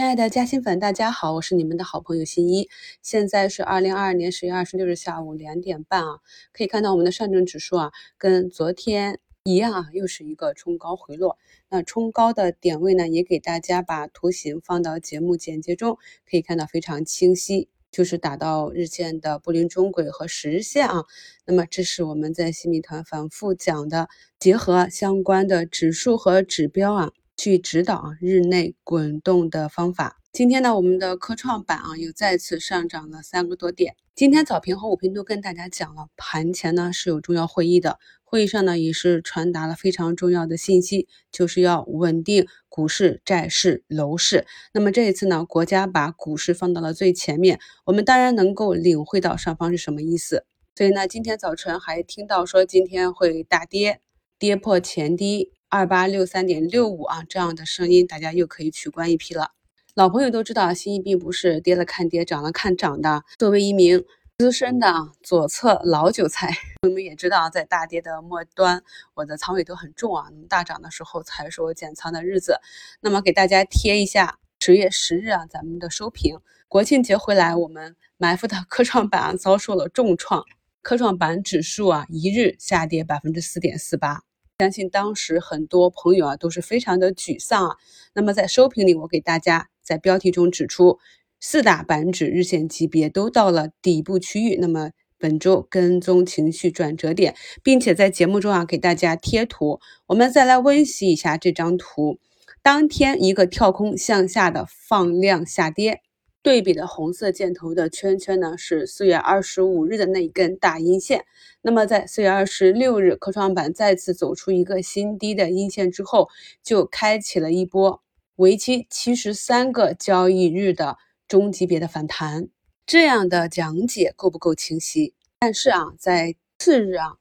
亲爱的嘉兴粉，大家好，我是你们的好朋友新一。现在是二零二二年十月二十六日下午两点半啊，可以看到我们的上证指数啊，跟昨天一样啊，又是一个冲高回落。那冲高的点位呢，也给大家把图形放到节目简介中，可以看到非常清晰，就是打到日线的布林中轨和十日线啊。那么这是我们在新米团反复讲的，结合相关的指数和指标啊。去指导啊日内滚动的方法。今天呢，我们的科创板啊又再次上涨了三个多点。今天早评和午评都跟大家讲了，盘前呢是有重要会议的，会议上呢也是传达了非常重要的信息，就是要稳定股市、债市、楼市。那么这一次呢，国家把股市放到了最前面，我们当然能够领会到上方是什么意思。所以呢，今天早晨还听到说今天会大跌，跌破前低。二八六三点六五啊，这样的声音大家又可以取关一批了。老朋友都知道，新一并不是跌了看跌，涨了看涨的。作为一名资深的左侧老韭菜，我们也知道，在大跌的末端，我的仓位都很重啊。大涨的时候才是我减仓的日子。那么给大家贴一下十月十日啊，咱们的收评。国庆节回来，我们埋伏的科创板遭受了重创，科创板指数啊，一日下跌百分之四点四八。相信当时很多朋友啊都是非常的沮丧啊。那么在收评里，我给大家在标题中指出，四大板指日线级别都到了底部区域。那么本周跟踪情绪转折点，并且在节目中啊给大家贴图。我们再来温习一下这张图，当天一个跳空向下的放量下跌。对比的红色箭头的圈圈呢，是四月二十五日的那一根大阴线。那么在四月二十六日，科创板再次走出一个新低的阴线之后，就开启了一波为期七十三个交易日的中级别的反弹。这样的讲解够不够清晰？但是啊，在次日啊，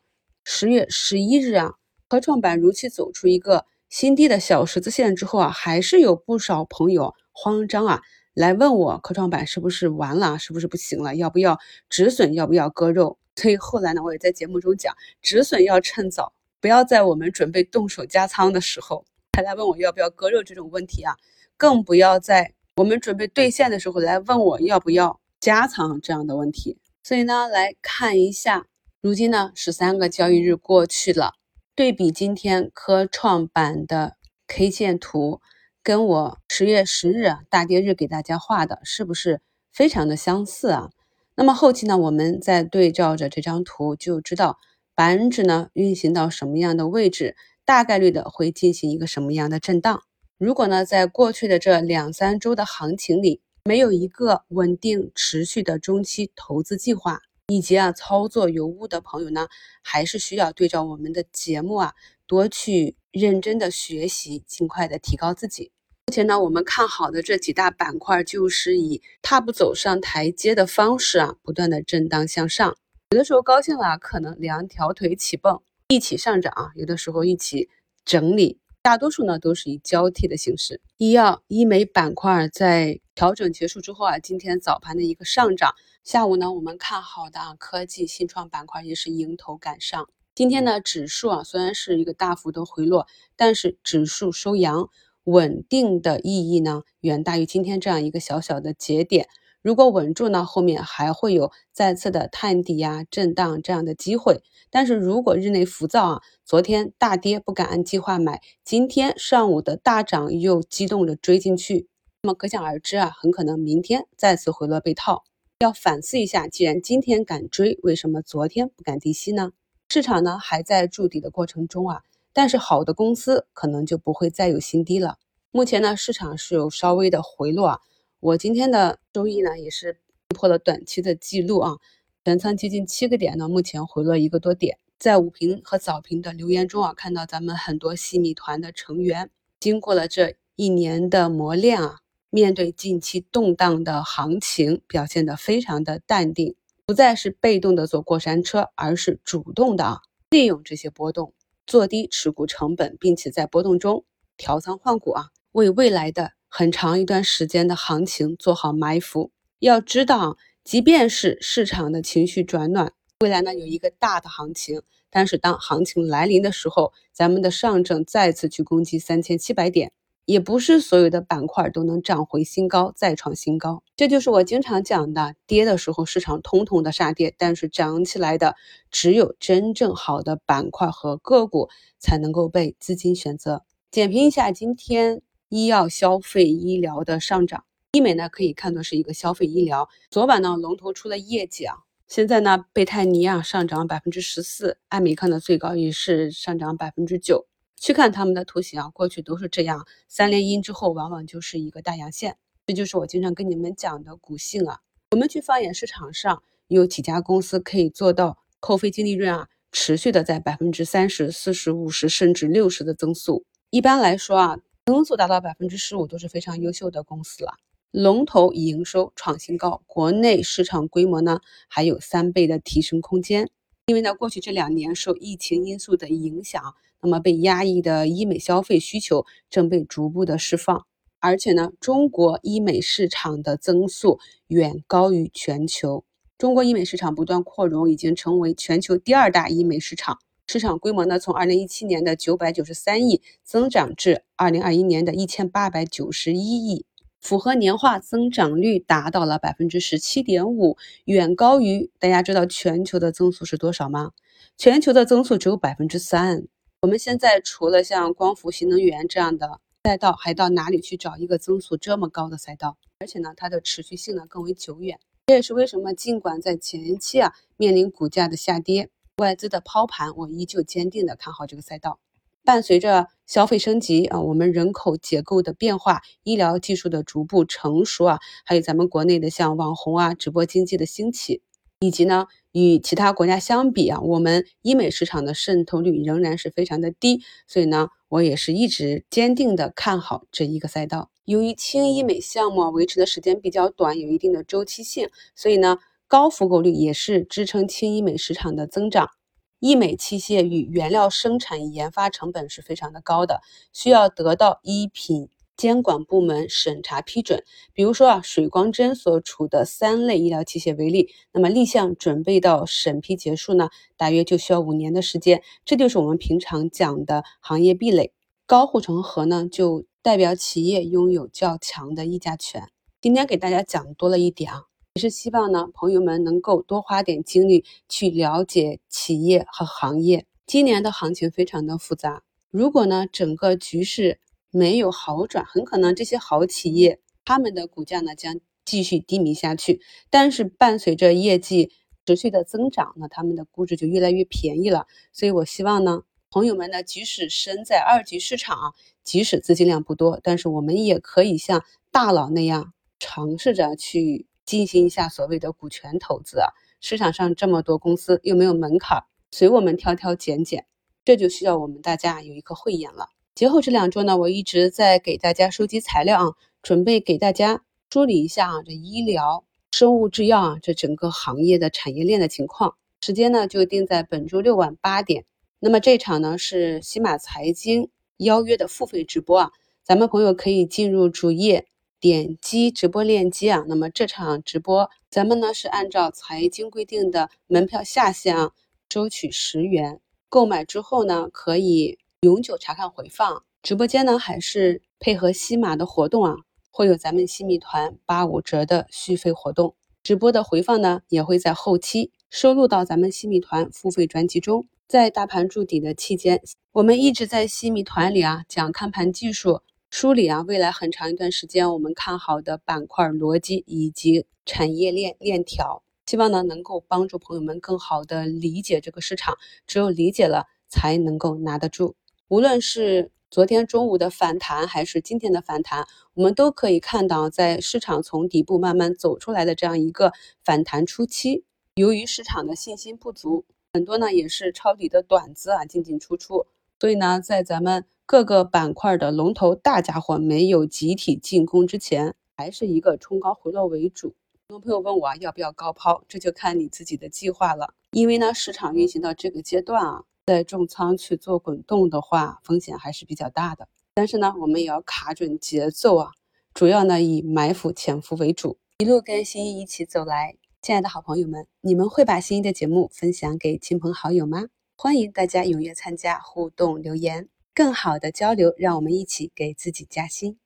十月十一日啊，科创板如期走出一个新低的小十字线之后啊，还是有不少朋友慌张啊。来问我科创板是不是完了，是不是不行了？要不要止损？要不要割肉？所以后来呢，我也在节目中讲，止损要趁早，不要在我们准备动手加仓的时候才来问我要不要割肉这种问题啊，更不要在我们准备兑现的时候来问我要不要加仓这样的问题。所以呢，来看一下，如今呢十三个交易日过去了，对比今天科创板的 K 线图。跟我十月十日大跌日给大家画的是不是非常的相似啊？那么后期呢，我们再对照着这张图，就知道板指呢运行到什么样的位置，大概率的会进行一个什么样的震荡。如果呢，在过去的这两三周的行情里，没有一个稳定持续的中期投资计划，以及啊操作有误的朋友呢，还是需要对照我们的节目啊，多去认真的学习，尽快的提高自己。目前呢，我们看好的这几大板块，就是以踏步走上台阶的方式啊，不断的震荡向上。有的时候高兴了，可能两条腿起蹦，一起上涨啊；有的时候一起整理，大多数呢都是以交替的形式。医药、医美板块在调整结束之后啊，今天早盘的一个上涨。下午呢，我们看好的啊科技新创板块也是迎头赶上。今天呢，指数啊虽然是一个大幅的回落，但是指数收阳。稳定的意义呢，远大于今天这样一个小小的节点。如果稳住呢，后面还会有再次的探底呀、震荡这样的机会。但是如果日内浮躁啊，昨天大跌不敢按计划买，今天上午的大涨又激动着追进去，那么可想而知啊，很可能明天再次回落被套。要反思一下，既然今天敢追，为什么昨天不敢低吸呢？市场呢还在筑底的过程中啊。但是好的公司可能就不会再有新低了。目前呢，市场是有稍微的回落啊。我今天的收益呢，也是破了短期的记录啊，全仓接近七个点呢，目前回落一个多点。在午评和早评的留言中啊，看到咱们很多细米团的成员，经过了这一年的磨练啊，面对近期动荡的行情，表现得非常的淡定，不再是被动的坐过山车，而是主动的啊，利用这些波动。做低持股成本，并且在波动中调仓换股啊，为未来的很长一段时间的行情做好埋伏。要知道，即便是市场的情绪转暖，未来呢有一个大的行情，但是当行情来临的时候，咱们的上证再次去攻击三千七百点，也不是所有的板块都能涨回新高，再创新高。这就是我经常讲的，跌的时候市场通通的杀跌，但是涨起来的只有真正好的板块和个股才能够被资金选择。点评一下今天医药、消费、医疗的上涨，医美呢可以看作是一个消费医疗。昨晚呢龙头出了业绩啊，现在呢贝泰尼啊上涨百分之十四，艾美康的最高也是上涨百分之九。去看他们的图形啊，过去都是这样，三连阴之后往往就是一个大阳线，这就是我经常跟你们讲的股性啊。我们去放眼市场上，有几家公司可以做到扣非净利润啊，持续的在百分之三十四十、五十甚至六十的增速。一般来说啊，增速达到百分之十五都是非常优秀的公司了。龙头营收创新高，国内市场规模呢还有三倍的提升空间。因为呢，过去这两年受疫情因素的影响。那么被压抑的医美消费需求正被逐步的释放，而且呢，中国医美市场的增速远高于全球。中国医美市场不断扩容，已经成为全球第二大医美市场。市场规模呢，从二零一七年的九百九十三亿增长至二零二一年的一千八百九十一亿，复合年化增长率达到了百分之十七点五，远高于大家知道全球的增速是多少吗？全球的增速只有百分之三。我们现在除了像光伏、新能源这样的赛道，还到哪里去找一个增速这么高的赛道？而且呢，它的持续性呢更为久远。这也是为什么尽管在前期啊面临股价的下跌、外资的抛盘，我依旧坚定的看好这个赛道。伴随着消费升级啊，我们人口结构的变化、医疗技术的逐步成熟啊，还有咱们国内的像网红啊、直播经济的兴起，以及呢。与其他国家相比啊，我们医美市场的渗透率仍然是非常的低，所以呢，我也是一直坚定的看好这一个赛道。由于轻医美项目维持的时间比较短，有一定的周期性，所以呢，高复购率也是支撑轻医美市场的增长。医美器械与原料生产研发成本是非常的高的，需要得到医品。监管部门审查批准，比如说啊，水光针所处的三类医疗器械为例，那么立项准备到审批结束呢，大约就需要五年的时间。这就是我们平常讲的行业壁垒。高护城河呢，就代表企业拥有较强的议价权。今天给大家讲多了一点啊，也是希望呢，朋友们能够多花点精力去了解企业和行业。今年的行情非常的复杂，如果呢，整个局势。没有好转，很可能这些好企业他们的股价呢将继续低迷下去。但是伴随着业绩持续的增长，那他们的估值就越来越便宜了。所以我希望呢，朋友们呢，即使身在二级市场，即使资金量不多，但是我们也可以像大佬那样尝试着去进行一下所谓的股权投资啊。市场上这么多公司，又没有门槛，随我们挑挑拣拣，这就需要我们大家有一颗慧眼了。节后这两周呢，我一直在给大家收集材料啊，准备给大家梳理一下啊，这医疗、生物制药啊，这整个行业的产业链的情况。时间呢就定在本周六晚八点。那么这场呢是西马财经邀约的付费直播啊，咱们朋友可以进入主页点击直播链接啊。那么这场直播咱们呢是按照财经规定的门票下限啊，收取十元，购买之后呢可以。永久查看回放，直播间呢还是配合西马的活动啊，会有咱们新米团八五折的续费活动。直播的回放呢也会在后期收录到咱们新米团付费专辑中。在大盘筑底的期间，我们一直在新米团里啊讲看盘技术，梳理啊未来很长一段时间我们看好的板块逻辑以及产业链链条，希望呢能够帮助朋友们更好的理解这个市场。只有理解了，才能够拿得住。无论是昨天中午的反弹，还是今天的反弹，我们都可以看到，在市场从底部慢慢走出来的这样一个反弹初期，由于市场的信心不足，很多呢也是抄底的短资啊进进出出，所以呢，在咱们各个板块的龙头大家伙没有集体进攻之前，还是一个冲高回落为主。很多朋友问我啊要不要高抛，这就看你自己的计划了，因为呢，市场运行到这个阶段啊。在重仓去做滚动的话，风险还是比较大的。但是呢，我们也要卡准节奏啊，主要呢以埋伏潜伏为主，一路跟新一一起走来。亲爱的好朋友们，你们会把新一的节目分享给亲朋好友吗？欢迎大家踊跃参加互动留言。更好的交流，让我们一起给自己加薪。